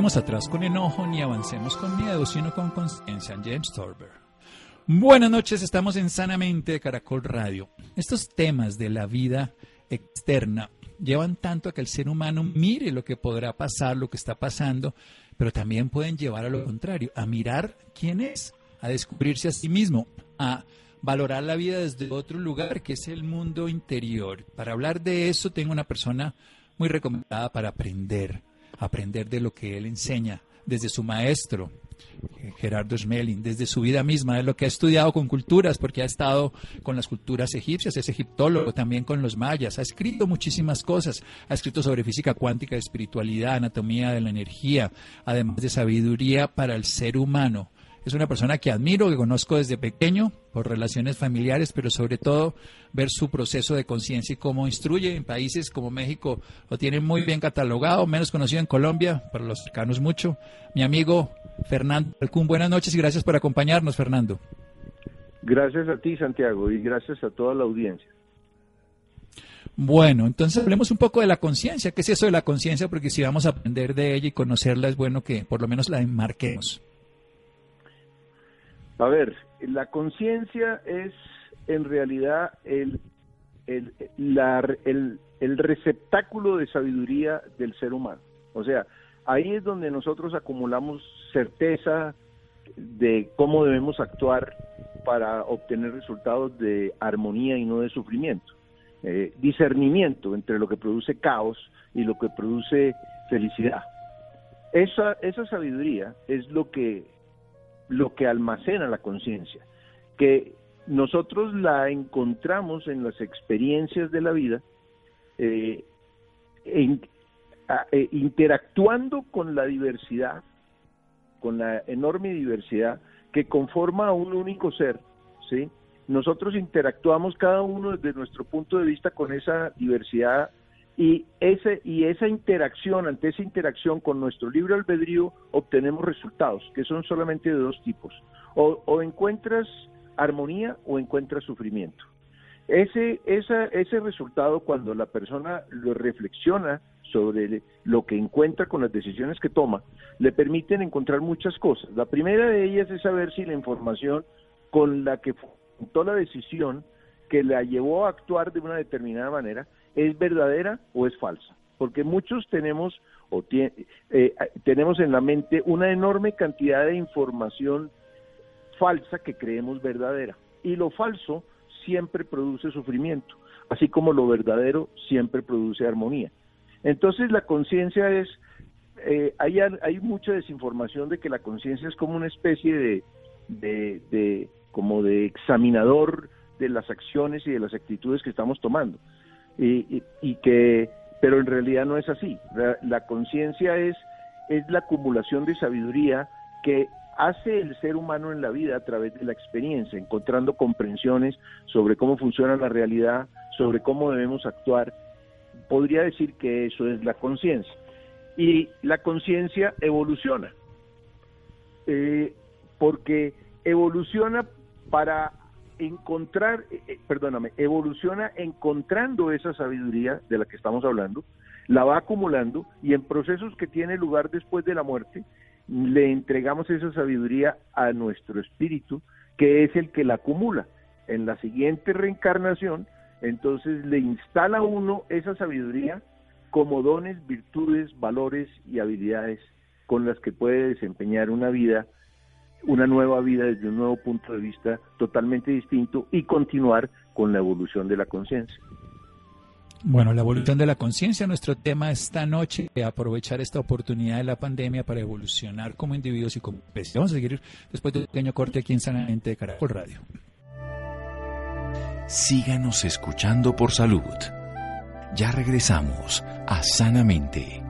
Atrás con enojo ni avancemos con miedo, sino con conciencia. James Thorber. Buenas noches, estamos en Sanamente de Caracol Radio. Estos temas de la vida externa llevan tanto a que el ser humano mire lo que podrá pasar, lo que está pasando, pero también pueden llevar a lo contrario, a mirar quién es, a descubrirse a sí mismo, a valorar la vida desde otro lugar que es el mundo interior. Para hablar de eso tengo una persona muy recomendada para aprender aprender de lo que él enseña, desde su maestro, Gerardo Schmeling, desde su vida misma, de lo que ha estudiado con culturas, porque ha estado con las culturas egipcias, es egiptólogo, también con los mayas, ha escrito muchísimas cosas, ha escrito sobre física cuántica, espiritualidad, anatomía de la energía, además de sabiduría para el ser humano. Es una persona que admiro, que conozco desde pequeño por relaciones familiares, pero sobre todo ver su proceso de conciencia y cómo instruye en países como México. Lo tienen muy bien catalogado, menos conocido en Colombia, para los cercanos mucho. Mi amigo Fernando Alcún, buenas noches y gracias por acompañarnos, Fernando. Gracias a ti, Santiago, y gracias a toda la audiencia. Bueno, entonces hablemos un poco de la conciencia. ¿Qué es eso de la conciencia? Porque si vamos a aprender de ella y conocerla, es bueno que por lo menos la enmarquemos. A ver, la conciencia es en realidad el, el, el, receptáculo de sabiduría del ser humano. O sea, ahí es donde nosotros acumulamos certeza de cómo debemos actuar para obtener resultados de armonía y no de sufrimiento. Eh, discernimiento entre lo que produce caos y lo que produce felicidad. Esa, esa sabiduría es lo que lo que almacena la conciencia, que nosotros la encontramos en las experiencias de la vida, eh, eh, interactuando con la diversidad, con la enorme diversidad que conforma a un único ser, ¿sí? Nosotros interactuamos cada uno desde nuestro punto de vista con esa diversidad y, ese, y esa interacción, ante esa interacción con nuestro libre albedrío, obtenemos resultados, que son solamente de dos tipos. O, encuentras armonía o encuentras sufrimiento. Ese, ese resultado, cuando la persona lo reflexiona sobre lo que encuentra con las decisiones que toma, le permiten encontrar muchas cosas. La primera de ellas es saber si la información con la que fundó la decisión que la llevó a actuar de una determinada manera es verdadera o es falsa, porque muchos tenemos o eh, tenemos en la mente una enorme cantidad de información falsa que creemos verdadera. Y lo falso siempre produce sufrimiento, así como lo verdadero siempre produce armonía. Entonces la conciencia es, eh, hay, hay mucha desinformación de que la conciencia es como una especie de, de, de, como de examinador de las acciones y de las actitudes que estamos tomando y, que, pero en realidad no es así. La, conciencia es, es la acumulación de sabiduría que hace el ser humano en la vida a través de la experiencia, encontrando comprensiones sobre cómo funciona la realidad, sobre cómo debemos actuar. Podría decir que eso es la conciencia. Y la conciencia evoluciona, eh, porque evoluciona para encontrar, eh, eh, perdóname, evoluciona encontrando esa sabiduría de la que estamos hablando, la va acumulando y en procesos que tiene lugar después de la muerte, le entregamos esa sabiduría a nuestro espíritu, que es el que la acumula. En la siguiente reencarnación, entonces le instala uno esa sabiduría como dones, virtudes, valores y habilidades con las que puede desempeñar una vida una nueva vida desde un nuevo punto de vista totalmente distinto y continuar con la evolución de la conciencia. Bueno, la evolución de la conciencia, nuestro tema esta noche, aprovechar esta oportunidad de la pandemia para evolucionar como individuos y como especies. Vamos a seguir después de un pequeño corte aquí en Sanamente de Caracol Radio. Síganos escuchando por salud. Ya regresamos a Sanamente.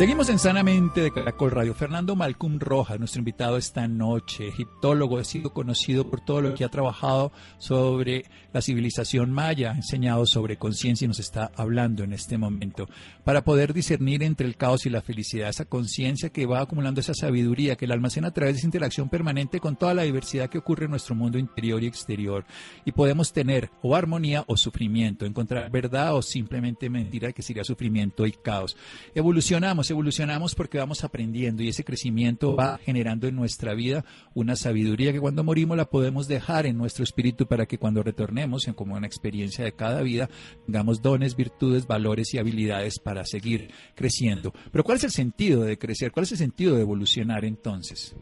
Seguimos en Sanamente de Caracol Radio. Fernando Malcolm Rojas, nuestro invitado esta noche, egiptólogo, ha sido conocido por todo lo que ha trabajado sobre la civilización maya, ha enseñado sobre conciencia y nos está hablando en este momento. Para poder discernir entre el caos y la felicidad, esa conciencia que va acumulando esa sabiduría que la almacena a través de esa interacción permanente con toda la diversidad que ocurre en nuestro mundo interior y exterior. Y podemos tener o armonía o sufrimiento, encontrar verdad o simplemente mentira que sería sufrimiento y caos. Evolucionamos evolucionamos porque vamos aprendiendo y ese crecimiento va generando en nuestra vida una sabiduría que cuando morimos la podemos dejar en nuestro espíritu para que cuando retornemos, en como una experiencia de cada vida, tengamos dones, virtudes, valores y habilidades para seguir creciendo. Pero ¿cuál es el sentido de crecer? ¿Cuál es el sentido de evolucionar entonces?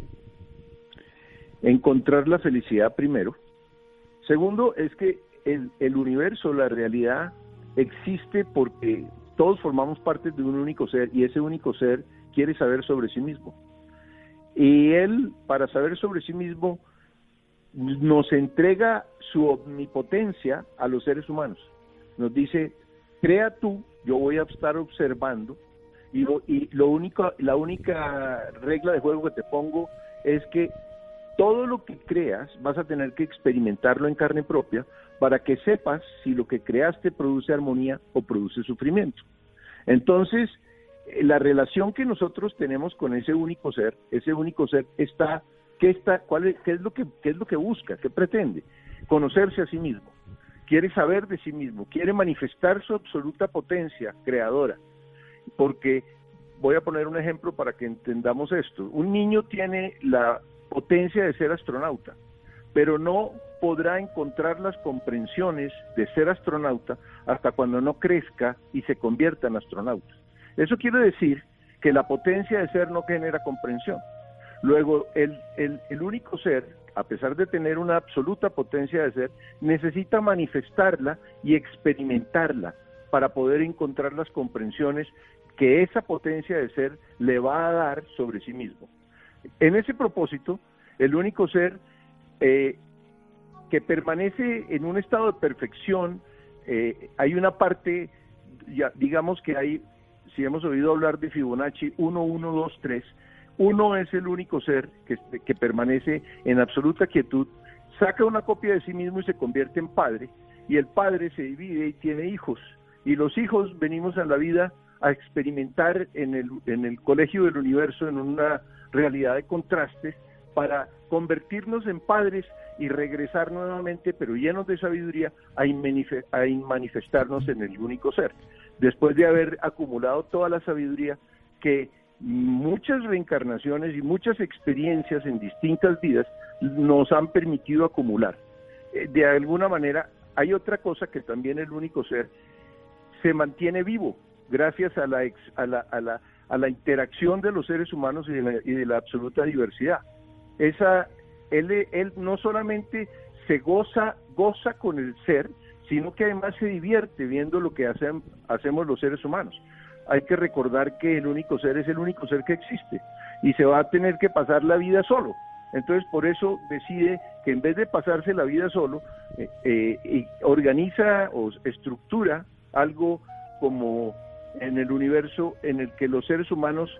Encontrar la felicidad primero. Segundo, es que el, el universo, la realidad, existe porque todos formamos parte de un único ser y ese único ser quiere saber sobre sí mismo. Y él, para saber sobre sí mismo, nos entrega su omnipotencia a los seres humanos. Nos dice, crea tú, yo voy a estar observando y, y lo único, la única regla de juego que te pongo es que todo lo que creas vas a tener que experimentarlo en carne propia para que sepas si lo que creaste produce armonía o produce sufrimiento. Entonces, eh, la relación que nosotros tenemos con ese único ser, ese único ser está, ¿qué, está, qué es, lo que, qué es lo que busca? ¿Qué pretende? Conocerse a sí mismo. Quiere saber de sí mismo, quiere manifestar su absoluta potencia creadora. Porque voy a poner un ejemplo para que entendamos esto. Un niño tiene la potencia de ser astronauta, pero no podrá encontrar las comprensiones de ser astronauta hasta cuando no crezca y se convierta en astronauta. Eso quiere decir que la potencia de ser no genera comprensión. Luego, el, único ser, a pesar de tener una absoluta potencia de ser, necesita manifestarla y experimentarla para poder encontrar las comprensiones que esa potencia de ser le va a dar sobre sí mismo. En ese propósito, el único ser eh, que permanece en un estado de perfección, eh, hay una parte, ya, digamos que hay, si hemos oído hablar de Fibonacci 1, 1, 2, 3, uno es el único ser que, que permanece en absoluta quietud, saca una copia de sí mismo y se convierte en padre, y el padre se divide y tiene hijos, y los hijos venimos a la vida a experimentar en el, en el colegio del universo, en una realidad de contrastes, para convertirnos en padres y regresar nuevamente, pero llenos de sabiduría, a, manifestarnos en el único ser. Después de haber acumulado toda la sabiduría que muchas reencarnaciones y muchas experiencias en distintas vidas nos han permitido acumular. Eh, de alguna manera, hay otra cosa que también el único ser se mantiene vivo gracias a la, a la, a la, a la interacción de los seres humanos y de la absoluta diversidad. Esa, él, él no solamente se goza, goza con el ser, sino que además se divierte viendo lo que hacen, hacemos los seres humanos. Hay que recordar que el único ser es el único ser que existe y se va a tener que pasar la vida solo. Entonces, por eso decide que en vez de pasarse la vida solo, eh, eh, organiza o estructura algo como en el universo en el que los seres humanos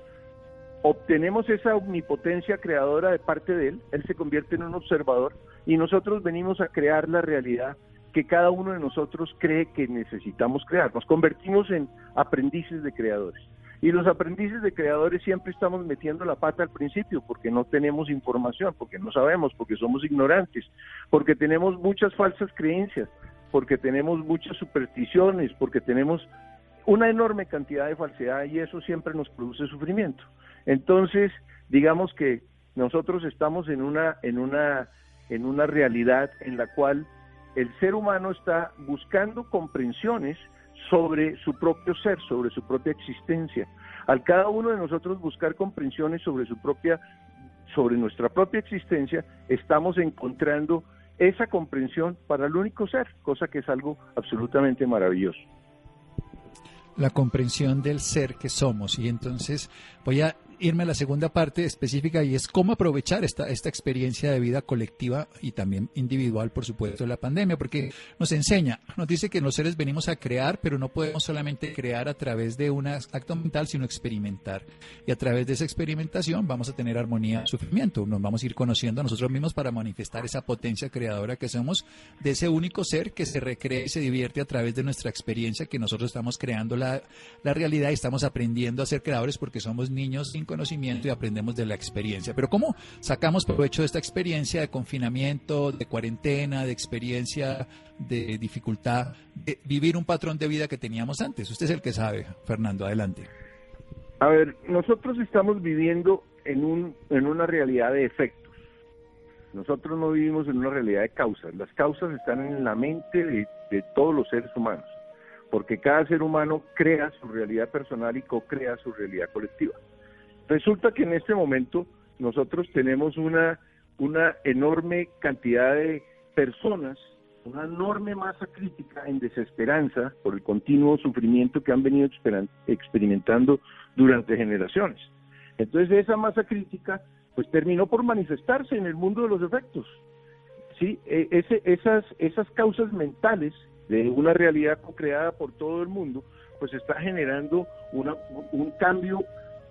obtenemos esa omnipotencia creadora de parte de él, él se convierte en un observador y nosotros venimos a crear la realidad que cada uno de nosotros cree que necesitamos crear. Nos convertimos en aprendices de creadores. Y los aprendices de creadores siempre estamos metiendo la pata al principio porque no tenemos información, porque no sabemos, porque somos ignorantes, porque tenemos muchas falsas creencias, porque tenemos muchas supersticiones, porque tenemos una enorme cantidad de falsedad y eso siempre nos produce sufrimiento. Entonces, digamos que nosotros estamos en una, en una, en una realidad en la cual el ser humano está buscando comprensiones sobre su propio ser, sobre su propia existencia. Al cada uno de nosotros buscar comprensiones sobre su propia, sobre nuestra propia existencia, estamos encontrando esa comprensión para el único ser, cosa que es algo absolutamente maravilloso. La comprensión del ser que somos. Y entonces voy a irme a la segunda parte específica y es cómo aprovechar esta, esta experiencia de vida colectiva y también individual, por supuesto, de la pandemia, porque nos enseña, nos dice que los seres venimos a crear, pero no podemos solamente crear a través de un acto mental, sino experimentar. Y a través de esa experimentación vamos a tener armonía, sufrimiento, nos vamos a ir conociendo a nosotros mismos para manifestar esa potencia creadora que somos de ese único ser que se recrea y se divierte a través de nuestra experiencia, que nosotros estamos creando la, la realidad y estamos aprendiendo a ser creadores porque somos niños sin conocimiento y aprendemos de la experiencia. Pero ¿cómo sacamos provecho de esta experiencia de confinamiento, de cuarentena, de experiencia, de dificultad, de vivir un patrón de vida que teníamos antes? Usted es el que sabe, Fernando, adelante. A ver, nosotros estamos viviendo en, un, en una realidad de efectos. Nosotros no vivimos en una realidad de causas. Las causas están en la mente de, de todos los seres humanos, porque cada ser humano crea su realidad personal y co-crea su realidad colectiva. Resulta que en este momento nosotros tenemos una, una enorme cantidad de personas, una enorme masa crítica en desesperanza por el continuo sufrimiento que han venido experimentando durante generaciones. Entonces esa masa crítica pues terminó por manifestarse en el mundo de los efectos. Sí, e, ese, esas, esas causas mentales de una realidad co-creada por todo el mundo, pues está generando una, un cambio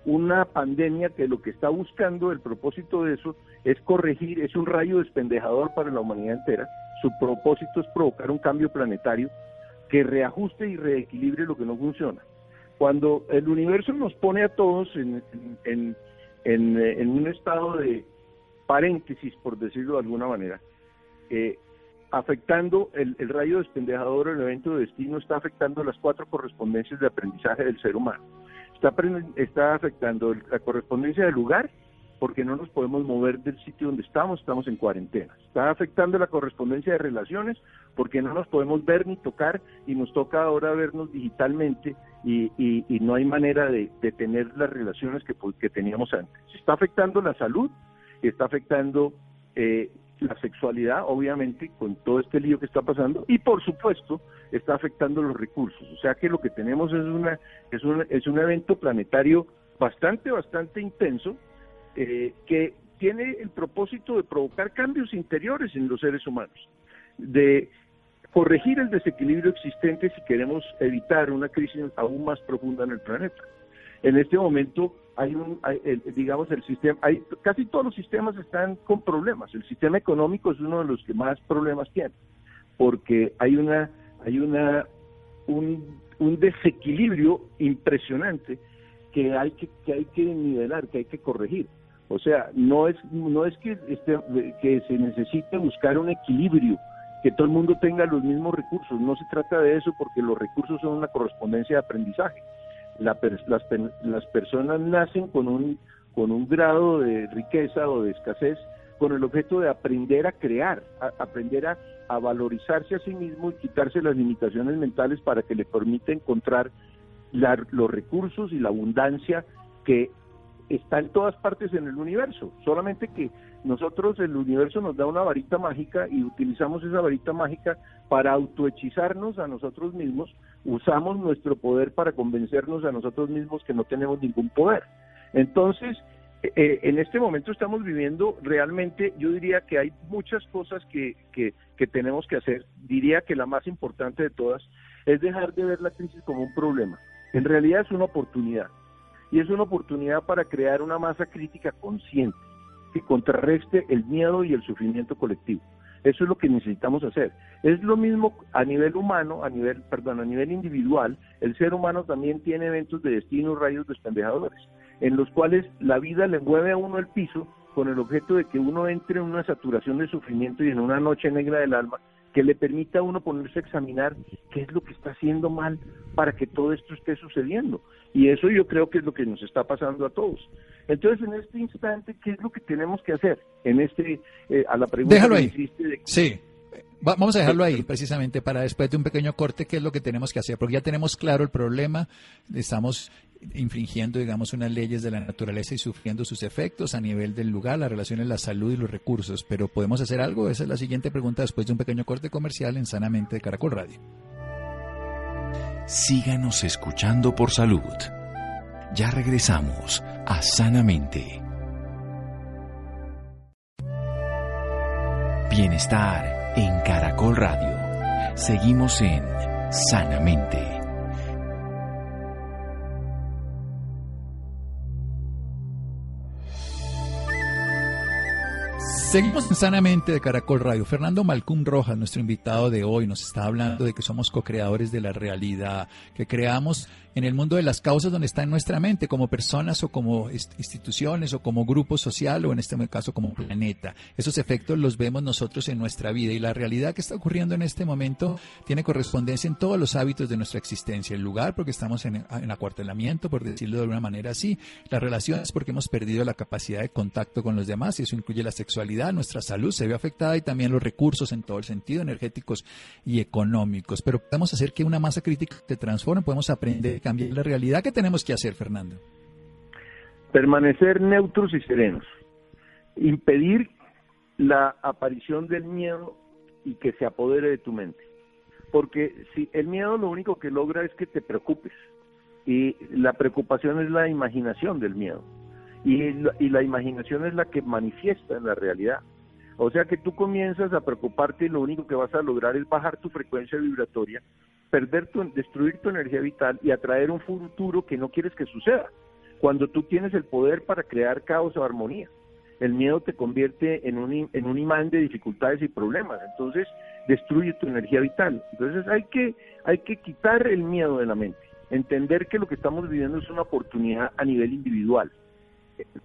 una pandemia que lo que está buscando, el propósito de eso, es corregir, es un rayo despendejador para la humanidad entera. Su propósito es provocar un cambio planetario que reajuste y reequilibre lo que no funciona. Cuando el universo nos pone a todos en, en, en, un estado de paréntesis, por decirlo de alguna manera, eh, afectando el, el rayo despendejador, el evento de destino, está afectando las cuatro correspondencias de aprendizaje del ser humano está, está afectando la correspondencia del lugar porque no nos podemos mover del sitio donde estamos, estamos en cuarentena. Está afectando la correspondencia de relaciones porque no nos podemos ver ni tocar y nos toca ahora vernos digitalmente y, y, no hay manera de, de, tener las relaciones que, pues, que teníamos antes. Está afectando la salud, está afectando eh, la sexualidad, obviamente, con todo este lío que está pasando, y por supuesto, está afectando los recursos. O sea que lo que tenemos es, una, es, un, es un evento planetario bastante, bastante intenso, eh, que tiene el propósito de provocar cambios interiores en los seres humanos, de corregir el desequilibrio existente si queremos evitar una crisis aún más profunda en el planeta. En este momento hay un, digamos, el sistema, hay, casi todos los sistemas están con problemas. El sistema económico es uno de los que más problemas tiene, porque hay una, hay una, un, un desequilibrio impresionante que hay que, que hay que nivelar, que hay que corregir. O sea, no es, no es que, este, que se necesite buscar un equilibrio, que todo el mundo tenga los mismos recursos. No se trata de eso porque los recursos son una correspondencia de aprendizaje las, las personas nacen con un, con un grado de riqueza o de escasez con el objeto de aprender a crear, aprender a, a, valorizarse a sí mismo y quitarse las limitaciones mentales para que le permita encontrar los recursos y la abundancia que está en todas partes en el universo, solamente que nosotros el universo nos da una varita mágica y utilizamos esa varita mágica para autohechizarnos a nosotros mismos, usamos nuestro poder para convencernos a nosotros mismos que no tenemos ningún poder. Entonces, eh, en este momento estamos viviendo realmente, yo diría que hay muchas cosas que, que, que tenemos que hacer. Diría que la más importante de todas es dejar de ver la crisis como un problema. En realidad es una oportunidad y es una oportunidad para crear una masa crítica consciente que contrarreste el miedo y el sufrimiento colectivo. Eso es lo que necesitamos hacer. Es lo mismo a nivel humano, a nivel, perdón, a nivel individual, el ser humano también tiene eventos de destino, rayos despendejadores, en los cuales la vida le mueve a uno el piso con el objeto de que uno entre en una saturación de sufrimiento y en una noche negra del alma que le permita a uno ponerse a examinar qué es lo que está haciendo mal para que todo esto esté sucediendo. Y eso yo creo que es lo que nos está pasando a todos. Entonces, en este instante, ¿qué es lo que tenemos que hacer? En este, eh, a la pregunta Déjalo ahí. Sí. vamos a dejarlo ahí, precisamente, para después de un pequeño corte, qué es lo que tenemos que hacer, porque ya tenemos claro el problema, estamos infringiendo, digamos, unas leyes de la naturaleza y sufriendo sus efectos a nivel del lugar, la relación en la salud y los recursos. Pero ¿podemos hacer algo? Esa es la siguiente pregunta después de un pequeño corte comercial en Sanamente de Caracol Radio. Síganos escuchando por salud. Ya regresamos a Sanamente. Bienestar en Caracol Radio. Seguimos en Sanamente. Seguimos Sanamente de Caracol Radio. Fernando Malcum Rojas, nuestro invitado de hoy, nos está hablando de que somos co-creadores de la realidad, que creamos en el mundo de las causas donde está en nuestra mente, como personas o como instituciones o como grupo social o en este caso como planeta. Esos efectos los vemos nosotros en nuestra vida y la realidad que está ocurriendo en este momento tiene correspondencia en todos los hábitos de nuestra existencia. El lugar porque estamos en, en acuartelamiento, por decirlo de alguna manera así. Las relaciones porque hemos perdido la capacidad de contacto con los demás y eso incluye la sexualidad. Nuestra salud se ve afectada y también los recursos en todo el sentido, energéticos y económicos. Pero podemos hacer que una masa crítica se transforme, podemos aprender la realidad. ¿Qué tenemos que hacer, Fernando? Permanecer neutros y serenos. Impedir la aparición del miedo y que se apodere de tu mente. Porque si el miedo lo único que logra es que te preocupes. Y la preocupación es la imaginación del miedo. Y la, y la imaginación es la que manifiesta en la realidad. O sea que tú comienzas a preocuparte y lo único que vas a lograr es bajar tu frecuencia vibratoria perder tu, destruir tu energía vital y atraer un futuro que no quieres que suceda. Cuando tú tienes el poder para crear caos o armonía, el miedo te convierte en un, en un imán de dificultades y problemas. Entonces, destruye tu energía vital. Entonces, hay que, hay que quitar el miedo de la mente, entender que lo que estamos viviendo es una oportunidad a nivel individual.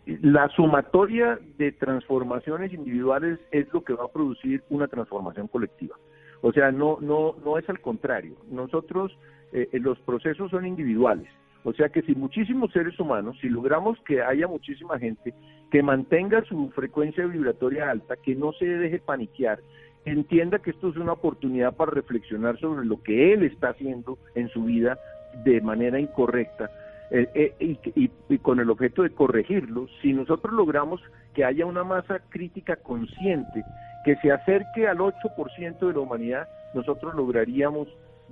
La sumatoria de transformaciones individuales es lo que va a producir una transformación colectiva. O sea, no, no, no es al contrario. Nosotros, eh, eh, los procesos son individuales. O sea que si muchísimos seres humanos, si logramos que haya muchísima gente que mantenga su frecuencia vibratoria alta, que no se deje paniquear, entienda que esto es una oportunidad para reflexionar sobre lo que él está haciendo en su vida de manera incorrecta eh, y, y, con el objeto de corregirlo, si nosotros logramos que haya una masa crítica consciente que se acerque al 8% de la humanidad, nosotros lograríamos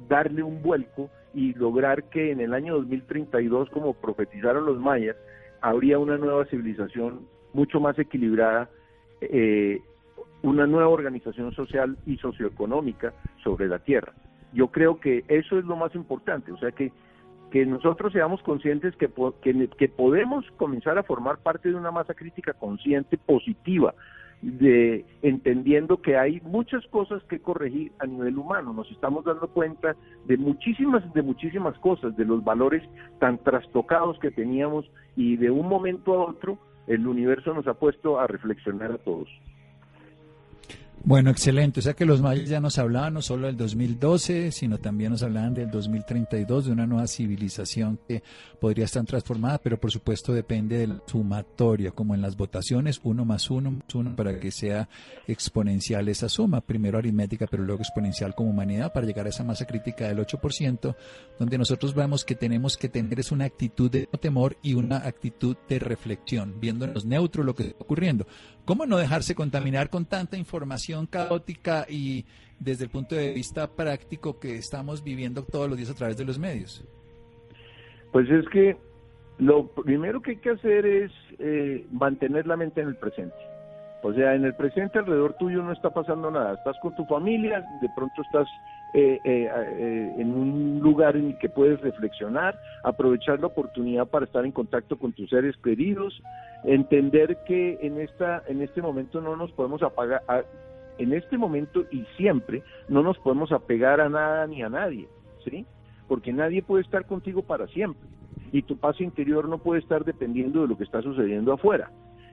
darle un vuelco y lograr que en el año 2032, como profetizaron los mayas, habría una nueva civilización mucho más equilibrada, eh, una nueva organización social y socioeconómica sobre la Tierra. Yo creo que eso es lo más importante, o sea que, que nosotros seamos conscientes que, que, que podemos comenzar a formar parte de una masa crítica consciente, positiva, de entendiendo que hay muchas cosas que corregir a nivel humano. Nos estamos dando cuenta de muchísimas, de muchísimas cosas, de los valores tan trastocados que teníamos y de un momento a otro el universo nos ha puesto a reflexionar a todos. Bueno, excelente. O sea que los mayas ya nos hablaban no solo del 2012, sino también nos hablaban del 2032, de una nueva civilización que podría estar transformada, pero por supuesto depende de la sumatoria, como en las votaciones, uno más uno más uno para que sea exponencial esa suma, primero aritmética, pero luego exponencial como humanidad, para llegar a esa masa crítica del 8%, donde nosotros vemos que tenemos que tener es una actitud de temor y una actitud de reflexión, los neutros lo que está ocurriendo. ¿Cómo no dejarse contaminar con tanta información caótica y desde el punto de vista práctico que estamos viviendo todos los días a través de los medios? Pues es que lo primero que hay que hacer es eh, mantener la mente en el presente. O sea, en el presente alrededor tuyo no está pasando nada. Estás con tu familia, de pronto estás eh, eh, eh, en un lugar en el que puedes reflexionar, aprovechar la oportunidad para estar en contacto con tus seres queridos, entender que en esta en este momento no nos podemos apagar en este momento y siempre no nos podemos apegar a nada ni a nadie, ¿sí? Porque nadie puede estar contigo para siempre y tu paz interior no puede estar dependiendo de lo que está sucediendo afuera.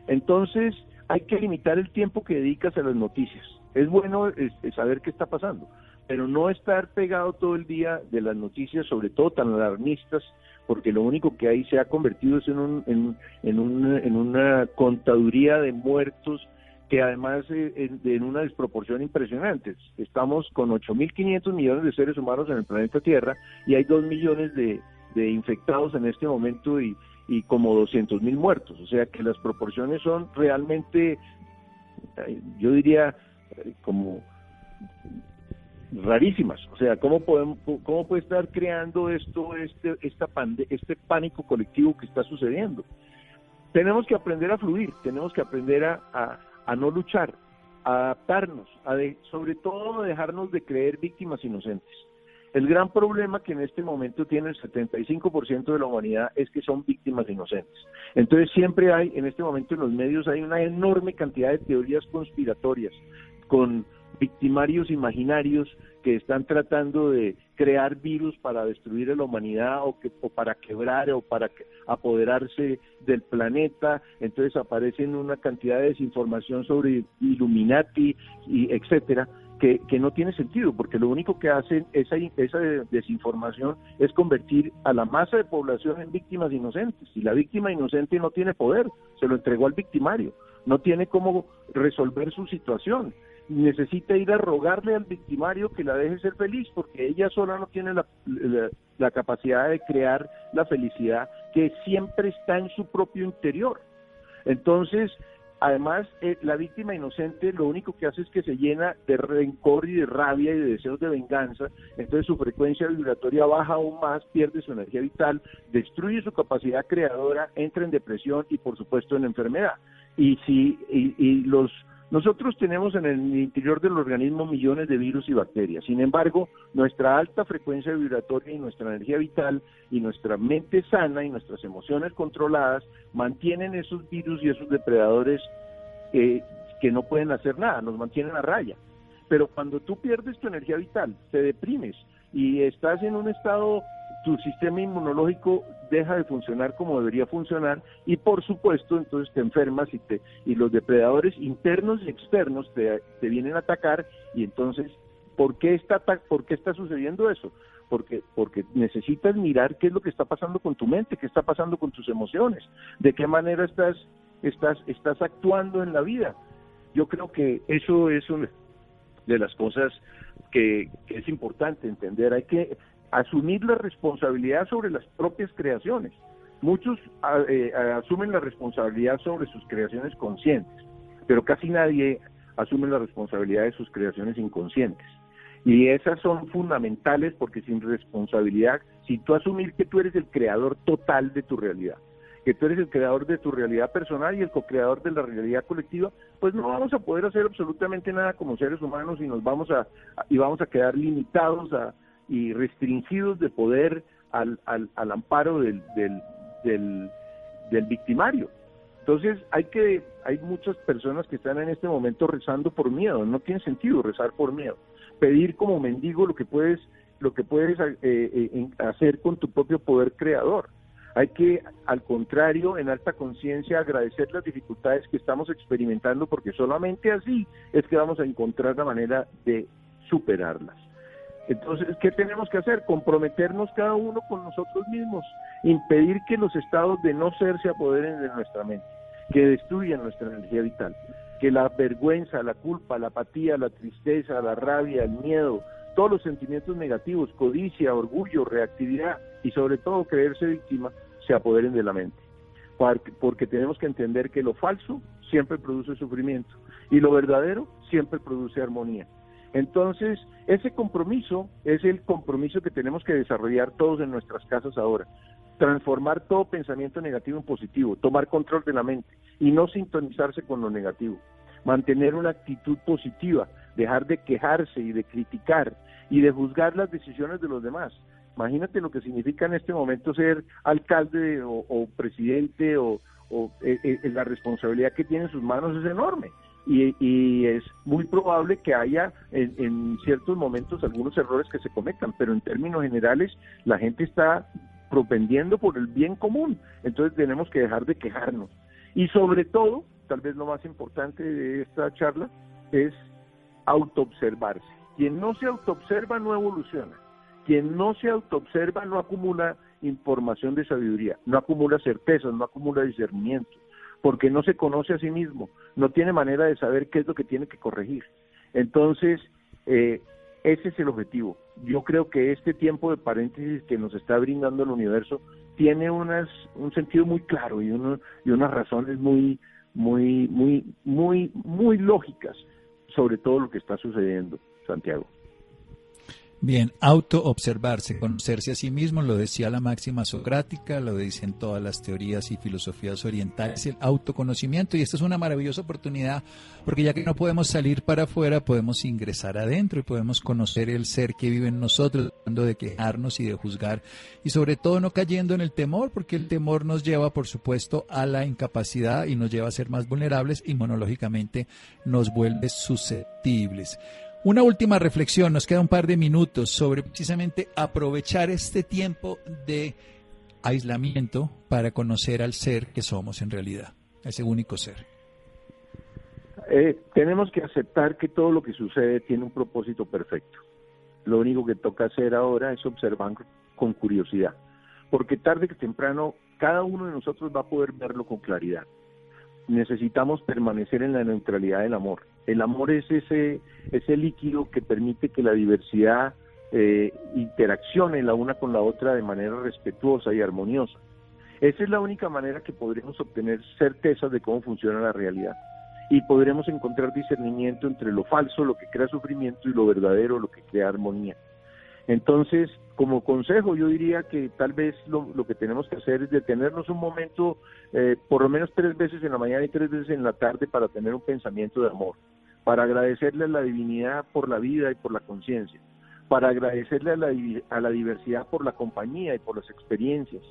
Entonces, hay que limitar el tiempo que dedicas a las noticias. Es bueno saber qué está pasando, pero no estar pegado todo el día de las noticias, sobre todo tan alarmistas, porque lo único que hay se ha convertido es en, un, en, en, una contaduría de muertos que además eh, en, en una desproporción impresionante. Estamos con 8.500 millones de seres humanos en el planeta Tierra y hay 2 millones de, de infectados en este momento y, y como 200 mil muertos. O sea que las proporciones son realmente, yo diría, como rarísimas. O sea, ¿cómo, podemos, cómo puede estar creando esto, este, esta pande este pánico colectivo que está sucediendo? Tenemos que aprender a fluir, tenemos que aprender a, a, no luchar, a adaptarnos, a sobre todo dejarnos de creer víctimas inocentes. El gran problema que en este momento tiene el 75% de la humanidad es que son víctimas inocentes. Entonces siempre hay, en este momento en los medios hay una enorme cantidad de teorías conspiratorias con victimarios imaginarios que están tratando de crear virus para destruir a la humanidad o, que, o para quebrar o para apoderarse del planeta. Entonces aparecen una cantidad de desinformación sobre Illuminati y etcétera que, no tiene sentido, porque lo único que hacen esa, esa desinformación es convertir a la masa de población en víctimas inocentes. Y la víctima inocente no tiene poder, se lo entregó al victimario, no tiene cómo resolver su situación. Necesita ir a rogarle al victimario que la deje ser feliz, porque ella sola no tiene la, la capacidad de crear la felicidad que siempre está en su propio interior. Entonces, Además, eh, la víctima inocente lo único que hace es que se llena de rencor y de rabia y de deseos de venganza, entonces su frecuencia vibratoria baja aún más, pierde su energía vital, destruye su capacidad creadora, entra en depresión y por supuesto en enfermedad. Y si y los nosotros tenemos en el interior del organismo millones de virus y bacterias. Sin embargo, nuestra alta frecuencia vibratoria y nuestra energía vital y nuestra mente sana y nuestras emociones controladas mantienen esos virus y esos depredadores eh, que no pueden hacer nada, nos mantienen a raya. Pero cuando tú pierdes tu energía vital, te deprimes y estás en un estado tu sistema inmunológico deja de funcionar como debería funcionar y por supuesto entonces te enfermas y, te, y los depredadores internos y externos te, te vienen a atacar y entonces ¿por qué, está, ¿por qué está sucediendo eso? Porque, porque necesitas mirar qué es lo que está pasando con tu mente, qué está pasando con tus emociones, de qué manera estás, estás, estás actuando en la vida. Yo creo que eso es una de las cosas que, que es importante entender. Hay que asumir la responsabilidad sobre las propias creaciones. Muchos eh, asumen la responsabilidad sobre sus creaciones conscientes, pero casi nadie asume la responsabilidad de sus creaciones inconscientes. Y esas son fundamentales porque sin responsabilidad, si tú asumir que tú eres el creador total de tu realidad, que tú eres el creador de tu realidad personal y el co-creador de la realidad colectiva, pues no vamos a poder hacer absolutamente nada como seres humanos y nos vamos a y vamos a quedar limitados a, y restringidos de poder al, al, al amparo del, del, del, victimario. Entonces hay que hay muchas personas que están en este momento rezando por miedo. No tiene sentido rezar por miedo. Pedir como mendigo lo que puedes lo que puedes eh, eh, hacer con tu propio poder creador. Hay que, al contrario, en alta conciencia, agradecer las dificultades que estamos experimentando, porque solamente así es que vamos a encontrar la manera de superarlas. Entonces, ¿qué tenemos que hacer? Comprometernos cada uno con nosotros mismos, impedir que los estados de no ser se apoderen de nuestra mente, que destruyan nuestra energía vital, que la vergüenza, la culpa, la apatía, la tristeza, la rabia, el miedo, todos los sentimientos negativos, codicia, orgullo, reactividad y sobre todo creerse víctima, se apoderen de la mente. Porque tenemos que entender que lo falso siempre produce sufrimiento y lo verdadero siempre produce armonía. Entonces, ese compromiso es el compromiso que tenemos que desarrollar todos en nuestras casas ahora. Transformar todo pensamiento negativo en positivo, tomar control de la mente y no sintonizarse con lo negativo. Mantener una actitud positiva, dejar de quejarse y de criticar y de juzgar las decisiones de los demás. Imagínate lo que significa en este momento ser alcalde o, presidente o, eh, eh, la responsabilidad que tiene en sus manos es enorme y, es muy probable que haya en, ciertos momentos algunos errores que se cometan, pero en términos generales la gente está propendiendo por el bien común, entonces tenemos que dejar de quejarnos. Y sobre todo, tal vez lo más importante de esta charla es autoobservarse. Quien no se autoobserva no evoluciona. Quien no se autoobserva no acumula información de sabiduría, no acumula certezas, no acumula discernimiento porque no se conoce a sí mismo, no tiene manera de saber qué es lo que tiene que corregir. Entonces, eh, ese es el objetivo. Yo creo que este tiempo de paréntesis que nos está brindando el universo tiene unas, un sentido muy claro y, uno, y unas razones muy, muy, muy, muy, muy lógicas sobre todo lo que está sucediendo, Santiago. Bien, autoobservarse, conocerse a sí mismo, lo decía la máxima socrática, lo dicen todas las teorías y filosofías orientales, el autoconocimiento, y esta es una maravillosa oportunidad, porque ya que no podemos salir para afuera, podemos ingresar adentro y podemos conocer el ser que vive en nosotros, dejando de quejarnos y de juzgar, y sobre todo no cayendo en el temor, porque el temor nos lleva, por supuesto, a la incapacidad y nos lleva a ser más vulnerables y monológicamente nos vuelve susceptibles. Una última reflexión, nos queda un par de minutos sobre precisamente aprovechar este tiempo de aislamiento para conocer al ser que somos en realidad, ese único ser. Eh, tenemos que aceptar que todo lo que sucede tiene un propósito perfecto. Lo único que toca hacer ahora es observar con curiosidad, porque tarde que temprano cada uno de nosotros va a poder verlo con claridad. Necesitamos permanecer en la neutralidad del amor el amor es ese, ese líquido que permite que la diversidad eh, interaccione la una con la otra de manera respetuosa y armoniosa. Esa es la única manera que podremos obtener certezas de cómo funciona la realidad y podremos encontrar discernimiento entre lo falso, lo que crea sufrimiento, y lo verdadero, lo que crea armonía. Entonces, como consejo, yo diría que tal vez lo, que tenemos que hacer es detenernos un momento, eh, por lo menos tres veces en la mañana y tres veces en la tarde, para tener un pensamiento de amor para agradecerle a la divinidad por la vida y por la conciencia, para agradecerle a la, a la diversidad por la compañía y por las experiencias.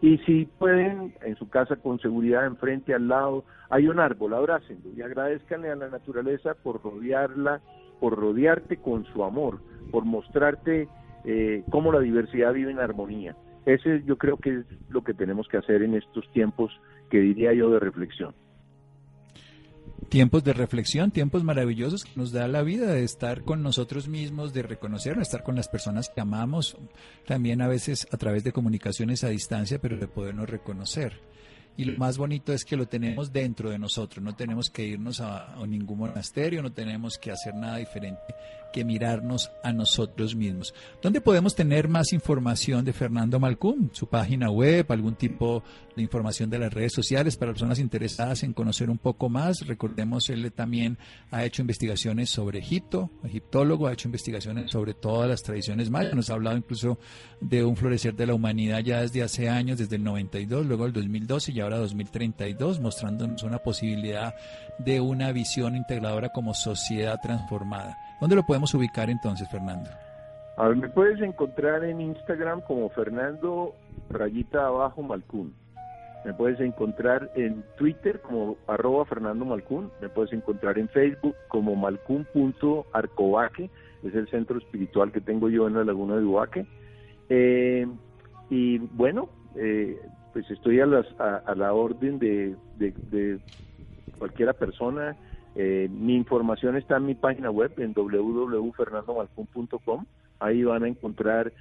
Y si pueden, en su casa con seguridad, enfrente, al lado, hay un árbol, abrácenlo y agradezcanle a la naturaleza por rodearla, por rodearte con su amor, por mostrarte eh, cómo la diversidad vive en armonía. Ese yo creo que es lo que tenemos que hacer en estos tiempos que diría yo de reflexión tiempos de reflexión, tiempos maravillosos que nos da la vida de estar con nosotros mismos, de reconocernos, estar con las personas que amamos, también a veces a través de comunicaciones a distancia, pero de podernos reconocer. Y lo más bonito es que lo tenemos dentro de nosotros, no tenemos que irnos a, a ningún monasterio, no tenemos que hacer nada diferente que mirarnos a nosotros mismos. ¿Dónde podemos tener más información de Fernando Malcum? ¿Su página web? ¿Algún tipo de información de las redes sociales para personas interesadas en conocer un poco más? Recordemos, él también ha hecho investigaciones sobre Egipto, egiptólogo, ha hecho investigaciones sobre todas las tradiciones mayas. Nos ha hablado incluso de un florecer de la humanidad ya desde hace años, desde el 92, luego el 2012 y ahora 2032, mostrándonos una posibilidad de una visión integradora como sociedad transformada. ¿Dónde lo podemos ubicar entonces, Fernando? A ver, me puedes encontrar en Instagram como Fernando Rayita Abajo Malcún. Me puedes encontrar en Twitter como arroba Fernando Malcún. Me puedes encontrar en Facebook como malcún.arcobaque. Es el centro espiritual que tengo yo en la laguna de Ubaque. Eh, y bueno, eh, pues estoy a, las, a, la orden de, de, de cualquiera persona eh, mi información está en mi página web en www.fernandomalcún.com. Ahí van a encontrar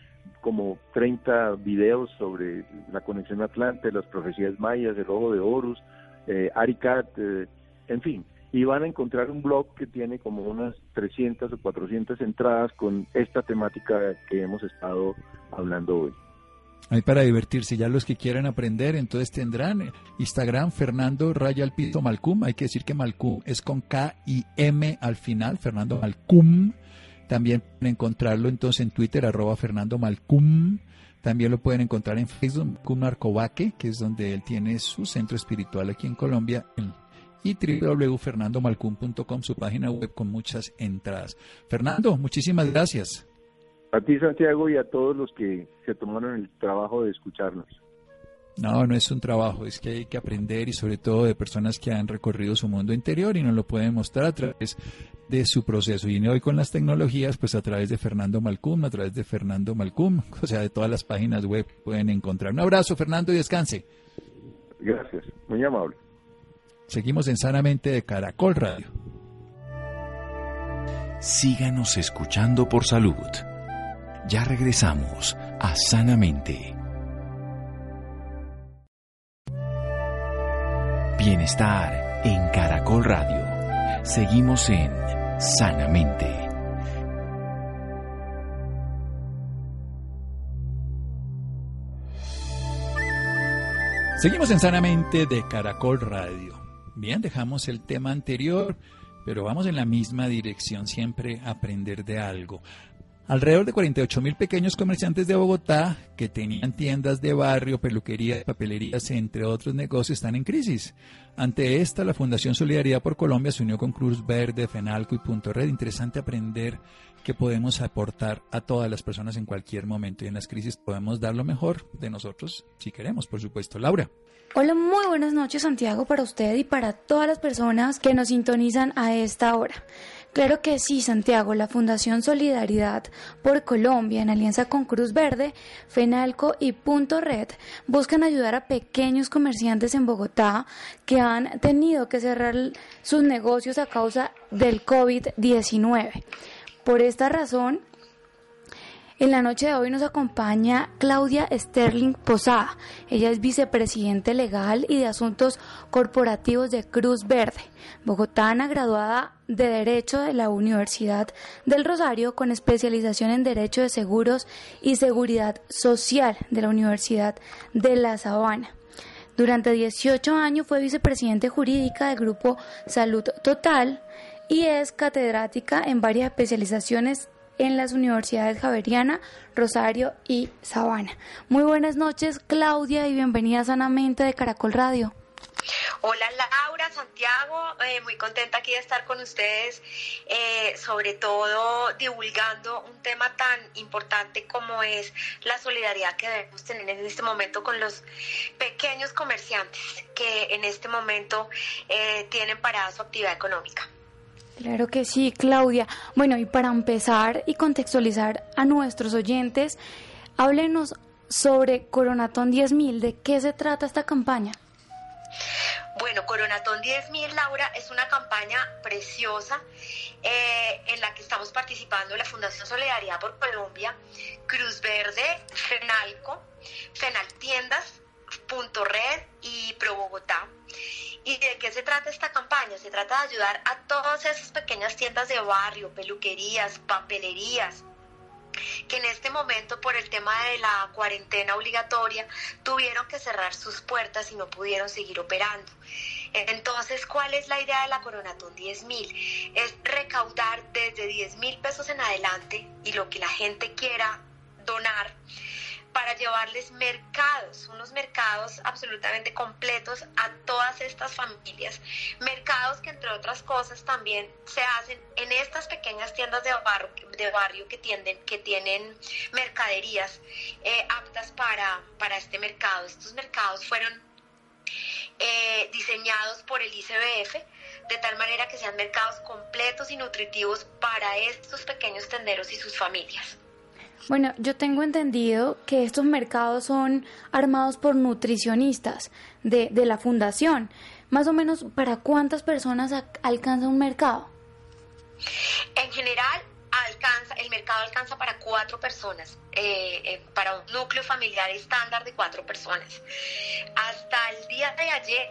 como 30 videos sobre la conexión atlante, las profecías mayas, el ojo de Horus, eh, Aricat, eh, en fin. Y van a encontrar un blog que tiene como unas 300 o 400 entradas con esta temática que hemos estado hablando hoy. Ahí para divertirse. Ya los que quieran aprender, entonces tendrán Instagram Fernando Raya al Pito Malcum. Hay que decir que Malcum es con K y M al final, Fernando Malcum. También pueden encontrarlo entonces en Twitter, arroba Fernando Malcum. También lo pueden encontrar en Facebook, Malcum Narcobaque, que es donde él tiene su centro espiritual aquí en Colombia. Y www.fernandomalcum.com, su página web con muchas entradas. Fernando, muchísimas gracias. A ti, Santiago, y a todos los que se tomaron el trabajo de escucharnos. No, no es un trabajo, es que hay que aprender y sobre todo de personas que han recorrido su mundo interior y nos lo pueden mostrar a través de su proceso. Y hoy con las tecnologías, pues a través de Fernando Malcum, a través de Fernando Malcum, o sea, de todas las páginas web pueden encontrar. Un abrazo, Fernando, y descanse. Gracias, muy amable. Seguimos en Sanamente de Caracol Radio. Síganos escuchando por salud. Ya regresamos a Sanamente. Bienestar en Caracol Radio. Seguimos en Sanamente. Seguimos en Sanamente de Caracol Radio. Bien, dejamos el tema anterior, pero vamos en la misma dirección, siempre aprender de algo. Alrededor de 48 mil pequeños comerciantes de Bogotá que tenían tiendas de barrio, peluquerías, papelerías, entre otros negocios, están en crisis. Ante esta, la Fundación Solidaridad por Colombia se unió con Cruz Verde, Fenalco y Punto Red. Interesante aprender que podemos aportar a todas las personas en cualquier momento y en las crisis podemos dar lo mejor de nosotros si queremos, por supuesto. Laura. Hola, muy buenas noches Santiago para usted y para todas las personas que nos sintonizan a esta hora. Claro que sí, Santiago. La Fundación Solidaridad por Colombia, en alianza con Cruz Verde, FENALCO y Punto Red, buscan ayudar a pequeños comerciantes en Bogotá que han tenido que cerrar sus negocios a causa del COVID-19. Por esta razón, en la noche de hoy nos acompaña Claudia Sterling Posada. Ella es vicepresidente legal y de asuntos corporativos de Cruz Verde, bogotana, graduada de Derecho de la Universidad del Rosario con especialización en Derecho de Seguros y Seguridad Social de la Universidad de La Sabana. Durante 18 años fue vicepresidente jurídica del Grupo Salud Total y es catedrática en varias especializaciones en las universidades Javeriana, Rosario y Sabana. Muy buenas noches, Claudia, y bienvenida sanamente de Caracol Radio. Hola Laura, Santiago, eh, muy contenta aquí de estar con ustedes, eh, sobre todo divulgando un tema tan importante como es la solidaridad que debemos tener en este momento con los pequeños comerciantes que en este momento eh, tienen parada su actividad económica. Claro que sí, Claudia. Bueno, y para empezar y contextualizar a nuestros oyentes, háblenos sobre Coronatón 10.000, ¿de qué se trata esta campaña? Bueno, Coronatón 10.000, Laura, es una campaña preciosa eh, en la que estamos participando la Fundación Solidaridad por Colombia, Cruz Verde, Fenalco, Fenaltiendas, Punto Red y Pro Bogotá. ¿Y de qué se trata esta campaña? Se trata de ayudar a todas esas pequeñas tiendas de barrio, peluquerías, papelerías, que en este momento por el tema de la cuarentena obligatoria tuvieron que cerrar sus puertas y no pudieron seguir operando. Entonces, ¿cuál es la idea de la Coronatón 10 mil? Es recaudar desde 10 mil pesos en adelante y lo que la gente quiera donar para llevarles mercados, unos mercados absolutamente completos a todas estas familias. Mercados que entre otras cosas también se hacen en estas pequeñas tiendas de barrio, que, tienden, que tienen mercaderías eh, aptas para, para este mercado. Estos mercados fueron eh, diseñados por el ICBF de tal manera que sean mercados completos y nutritivos para estos pequeños tenderos y sus familias. Bueno, yo tengo entendido que estos mercados son armados por nutricionistas de, de la fundación. Más o menos, ¿para cuántas personas alcanza un mercado? En general, alcanza, el mercado alcanza para cuatro personas, eh, eh, para un núcleo familiar estándar de cuatro personas. Hasta el día de ayer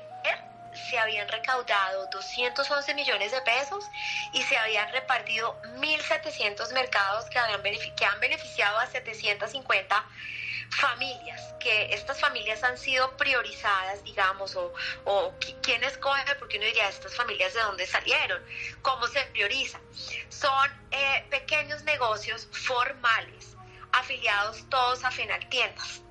se habían recaudado 211 millones de pesos y se habían repartido 1.700 mercados que, habían que han beneficiado a 750 familias, que estas familias han sido priorizadas, digamos, o, o quién escoge, porque uno diría, estas familias de dónde salieron, cómo se prioriza. Son eh, pequeños negocios formales, afiliados todos a Fenal Tiendas.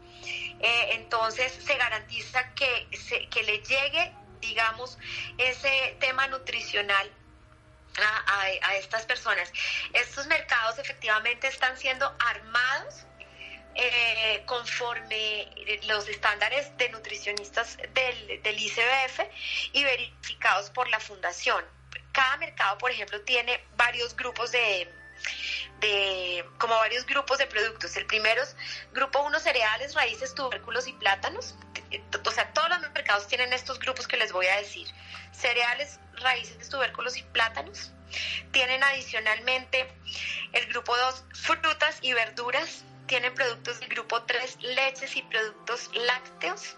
Eh, entonces se garantiza que, se, que le llegue digamos, ese tema nutricional a, estas personas. Estos mercados efectivamente están siendo armados eh, conforme los estándares de nutricionistas del, del, ICBF y verificados por la fundación. Cada mercado, por ejemplo, tiene varios grupos de, de como varios grupos de productos. El primero es grupo 1 cereales, raíces, tubérculos y plátanos. O sea, todos los mercados tienen estos grupos que les voy a decir. Cereales, raíces, tubérculos y plátanos. Tienen adicionalmente el grupo 2 frutas y verduras. Tienen productos del grupo 3 leches y productos lácteos.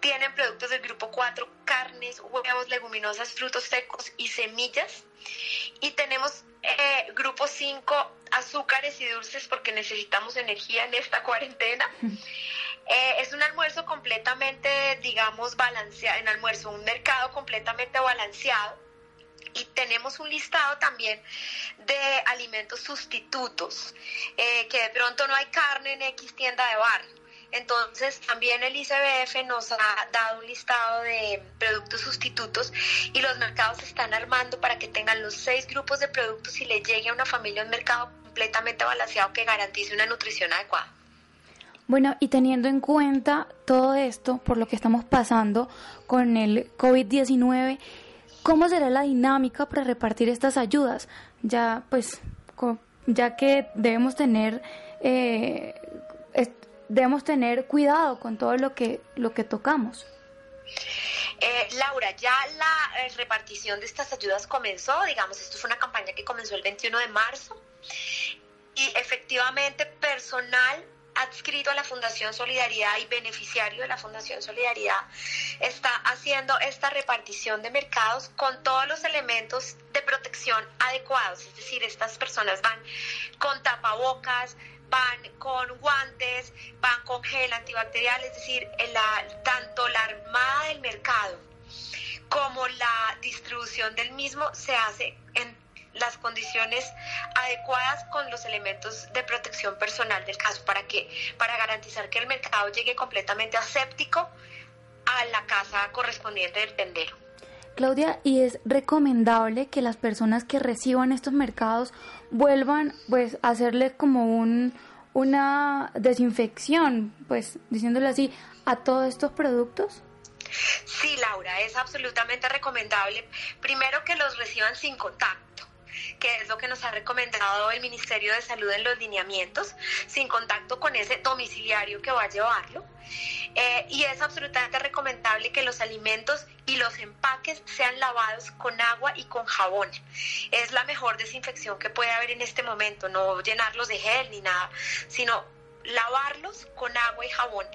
Tienen productos del grupo 4 carnes, huevos, leguminosas, frutos secos y semillas. Y tenemos eh, grupo 5, azúcares y dulces porque necesitamos energía en esta cuarentena. Eh, es un almuerzo completamente, digamos, balanceado, en almuerzo, un mercado completamente balanceado y tenemos un listado también de alimentos sustitutos, eh, que de pronto no hay carne en X tienda de barrio. Entonces, también el ICBF nos ha dado un listado de productos sustitutos y los mercados se están armando para que tengan los seis grupos de productos y le llegue a una familia un mercado completamente balanceado que garantice una nutrición adecuada. Bueno, y teniendo en cuenta todo esto, por lo que estamos pasando con el COVID-19, ¿cómo será la dinámica para repartir estas ayudas? Ya, pues, ya que debemos tener, eh, debemos tener cuidado con todo lo que, lo que tocamos. Eh, Laura, ya la eh, repartición de estas ayudas comenzó, digamos, esto fue una campaña que comenzó el 21 de marzo y efectivamente personal adscrito a la Fundación Solidaridad y beneficiario de la Fundación Solidaridad está haciendo esta repartición de mercados con todos los elementos de protección adecuados. Es decir, estas personas van con tapabocas, van con guantes, van con gel antibacterial, es decir, tanto la armada del mercado como la distribución del mismo se hace en las condiciones adecuadas con los elementos de protección personal del caso para que para garantizar que el mercado llegue completamente aséptico a la casa correspondiente del tendero. Claudia, ¿y es recomendable que las personas que reciban estos mercados vuelvan pues a hacerle como un una desinfección, pues diciéndole así, a todos estos productos? Sí, Laura, es absolutamente recomendable. Primero que los reciban sin contacto que es lo que nos ha recomendado el Ministerio de Salud en los lineamientos, sin contacto con ese domiciliario que va a llevarlo. Eh, y es absolutamente recomendable que los alimentos y los empaques sean lavados con agua y con jabón. Es la mejor desinfección que puede haber en este momento, no llenarlos de gel ni nada, sino lavarlos con agua y jabón.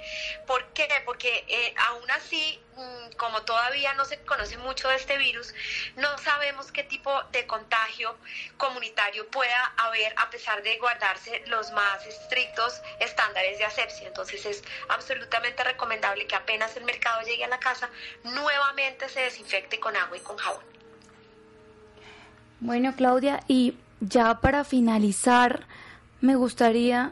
¿Por qué? Porque eh, aún así, mm, como todavía no se conoce mucho de este virus, no sabemos qué tipo de contagio comunitario pueda haber a pesar de guardarse los más estrictos estándares de asepsia. Entonces es absolutamente recomendable que apenas el mercado llegue a la casa, nuevamente se desinfecte con agua y con jabón. Bueno, Claudia, y ya para finalizar, me gustaría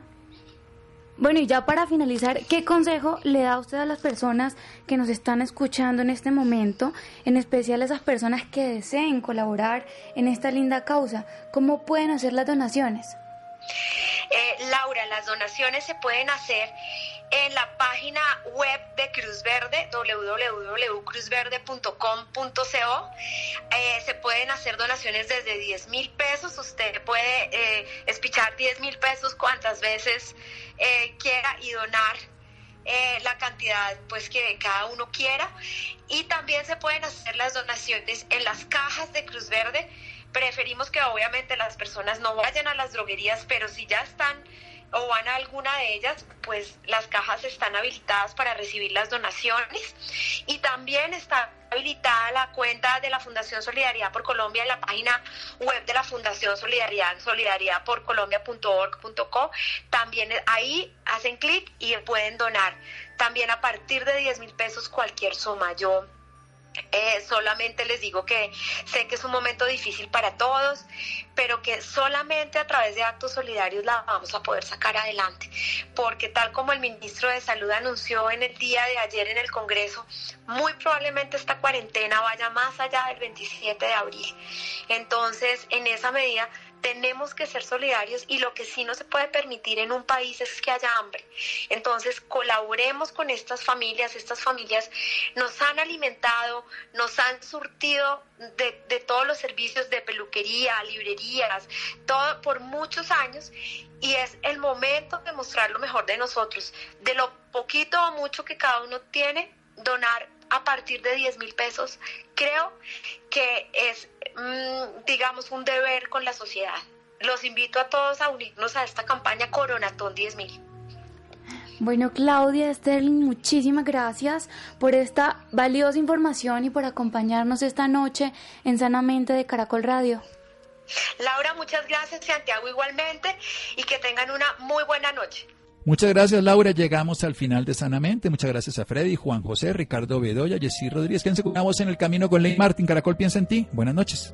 bueno, y ya para finalizar, ¿qué consejo le da usted a las personas que nos están escuchando en este momento, en especial a esas personas que deseen colaborar en esta linda causa? ¿Cómo pueden hacer las donaciones? Eh, Laura, las donaciones se pueden hacer en la página web de Cruz Verde, www.cruzverde.com.co. Eh, se pueden hacer donaciones desde 10 mil pesos. Usted puede eh, espichar 10 mil pesos cuantas veces eh, quiera y donar eh, la cantidad pues que cada uno quiera. Y también se pueden hacer las donaciones en las cajas de Cruz Verde. Preferimos que obviamente las personas no vayan a las droguerías, pero si ya están o van a alguna de ellas, pues las cajas están habilitadas para recibir las donaciones y también está habilitada la cuenta de la Fundación Solidaridad por Colombia en la página web de la Fundación Solidaridad, solidaridadporcolombia.org.co. También ahí hacen clic y pueden donar. También a partir de 10 mil pesos cualquier suma. Yo eh, solamente les digo que sé que es un momento difícil para todos, pero que solamente a través de actos solidarios la vamos a poder sacar adelante. Porque tal como el ministro de Salud anunció en el día de ayer en el Congreso, muy probablemente esta cuarentena vaya más allá del 27 de abril. Entonces, en esa medida tenemos que ser solidarios y lo que sí no se puede permitir en un país es que haya hambre. Entonces, colaboremos con estas familias. Estas familias nos han alimentado, nos han surtido de, todos los servicios de peluquería, librerías, todo por muchos años y es el momento de mostrar lo mejor de nosotros, de lo poquito o mucho que cada uno tiene, donar a partir de 10 mil pesos, creo que es, mm, digamos, un deber con la sociedad. Los invito a todos a unirnos a esta campaña Coronatón 10 mil. Bueno, Claudia, Sterling, muchísimas gracias por esta valiosa información y por acompañarnos esta noche en Sanamente de Caracol Radio. Laura, muchas gracias, Santiago igualmente, y que tengan una muy buena noche. Muchas gracias, Laura. Llegamos al final de Sanamente. Muchas gracias a Freddy, Juan José, Ricardo Bedoya, Jessy Rodríguez. Quédense con una en el camino con Ley Martín. Caracol piensa en ti. Buenas noches.